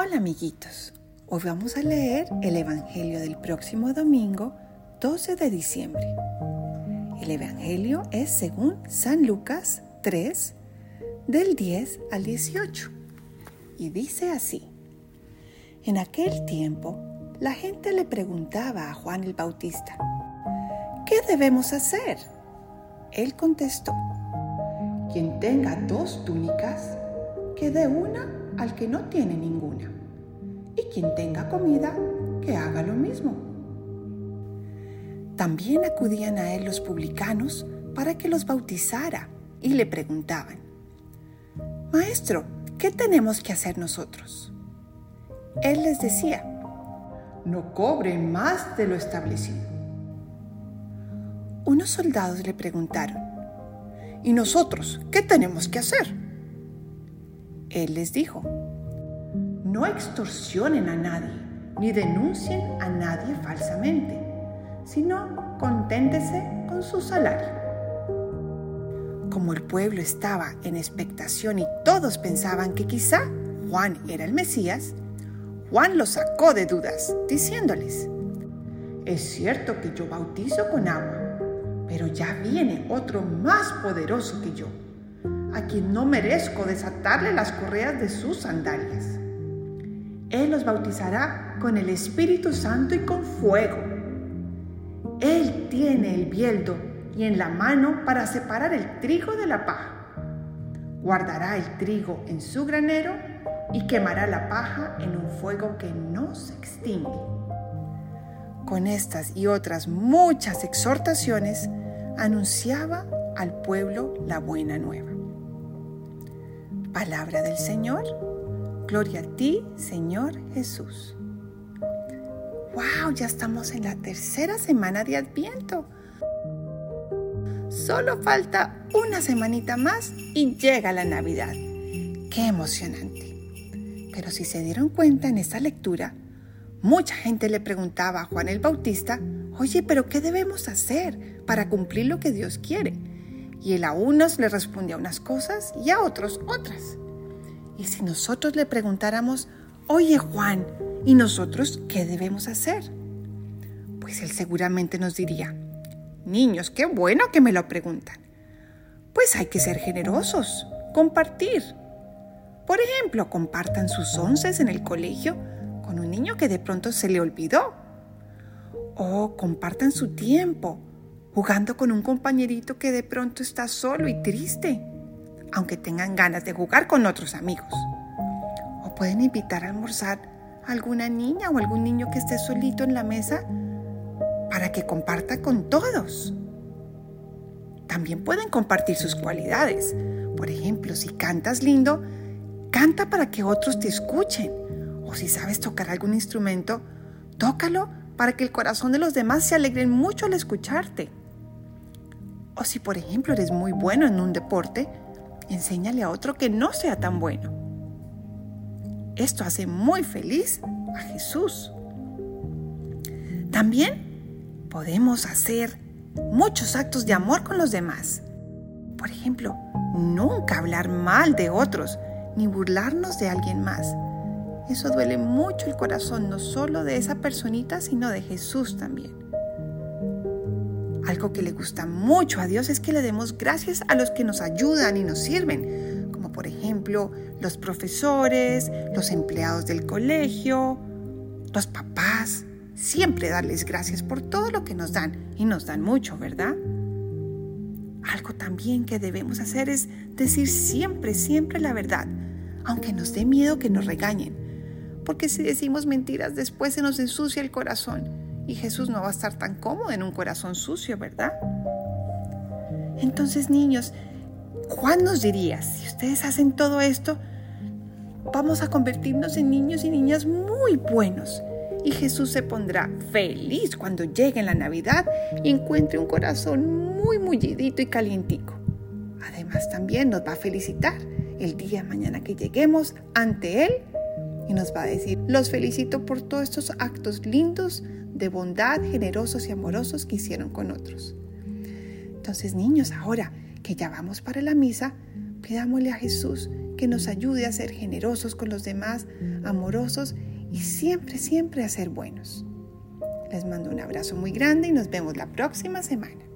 Hola amiguitos, hoy vamos a leer el Evangelio del próximo domingo 12 de diciembre. El Evangelio es según San Lucas 3, del 10 al 18, y dice así. En aquel tiempo, la gente le preguntaba a Juan el Bautista, ¿qué debemos hacer? Él contestó, quien tenga dos túnicas, que dé una al que no tiene ninguna. Y quien tenga comida, que haga lo mismo. También acudían a él los publicanos para que los bautizara y le preguntaban, Maestro, ¿qué tenemos que hacer nosotros? Él les decía, no cobren más de lo establecido. Unos soldados le preguntaron, ¿y nosotros qué tenemos que hacer? Él les dijo, no extorsionen a nadie, ni denuncien a nadie falsamente, sino conténtese con su salario. Como el pueblo estaba en expectación y todos pensaban que quizá Juan era el Mesías, Juan los sacó de dudas, diciéndoles, es cierto que yo bautizo con agua, pero ya viene otro más poderoso que yo a quien no merezco desatarle las correas de sus sandalias. Él los bautizará con el Espíritu Santo y con fuego. Él tiene el bieldo y en la mano para separar el trigo de la paja. Guardará el trigo en su granero y quemará la paja en un fuego que no se extingue. Con estas y otras muchas exhortaciones, anunciaba al pueblo la buena nueva. Palabra del Señor. Gloria a ti, Señor Jesús. ¡Wow! Ya estamos en la tercera semana de Adviento. Solo falta una semanita más y llega la Navidad. ¡Qué emocionante! Pero si se dieron cuenta en esta lectura, mucha gente le preguntaba a Juan el Bautista, oye, pero ¿qué debemos hacer para cumplir lo que Dios quiere? Y él a unos le respondía unas cosas y a otros otras. Y si nosotros le preguntáramos, oye Juan, ¿y nosotros qué debemos hacer? Pues él seguramente nos diría, niños, qué bueno que me lo preguntan. Pues hay que ser generosos, compartir. Por ejemplo, compartan sus onces en el colegio con un niño que de pronto se le olvidó. O compartan su tiempo jugando con un compañerito que de pronto está solo y triste, aunque tengan ganas de jugar con otros amigos. O pueden invitar a almorzar a alguna niña o algún niño que esté solito en la mesa para que comparta con todos. También pueden compartir sus cualidades. Por ejemplo, si cantas lindo, canta para que otros te escuchen. O si sabes tocar algún instrumento, tócalo para que el corazón de los demás se alegren mucho al escucharte. O si por ejemplo eres muy bueno en un deporte, enséñale a otro que no sea tan bueno. Esto hace muy feliz a Jesús. También podemos hacer muchos actos de amor con los demás. Por ejemplo, nunca hablar mal de otros ni burlarnos de alguien más. Eso duele mucho el corazón, no solo de esa personita, sino de Jesús también. Algo que le gusta mucho a Dios es que le demos gracias a los que nos ayudan y nos sirven, como por ejemplo los profesores, los empleados del colegio, los papás. Siempre darles gracias por todo lo que nos dan y nos dan mucho, ¿verdad? Algo también que debemos hacer es decir siempre, siempre la verdad, aunque nos dé miedo que nos regañen, porque si decimos mentiras después se nos ensucia el corazón y Jesús no va a estar tan cómodo en un corazón sucio, ¿verdad? Entonces, niños, Juan nos diría, si ustedes hacen todo esto, vamos a convertirnos en niños y niñas muy buenos. Y Jesús se pondrá feliz cuando llegue la Navidad y encuentre un corazón muy mullidito y calientico. Además también nos va a felicitar el día mañana que lleguemos ante Él y nos va a decir, los felicito por todos estos actos lindos de bondad, generosos y amorosos que hicieron con otros. Entonces, niños, ahora que ya vamos para la misa, pidámosle a Jesús que nos ayude a ser generosos con los demás, amorosos y siempre, siempre a ser buenos. Les mando un abrazo muy grande y nos vemos la próxima semana.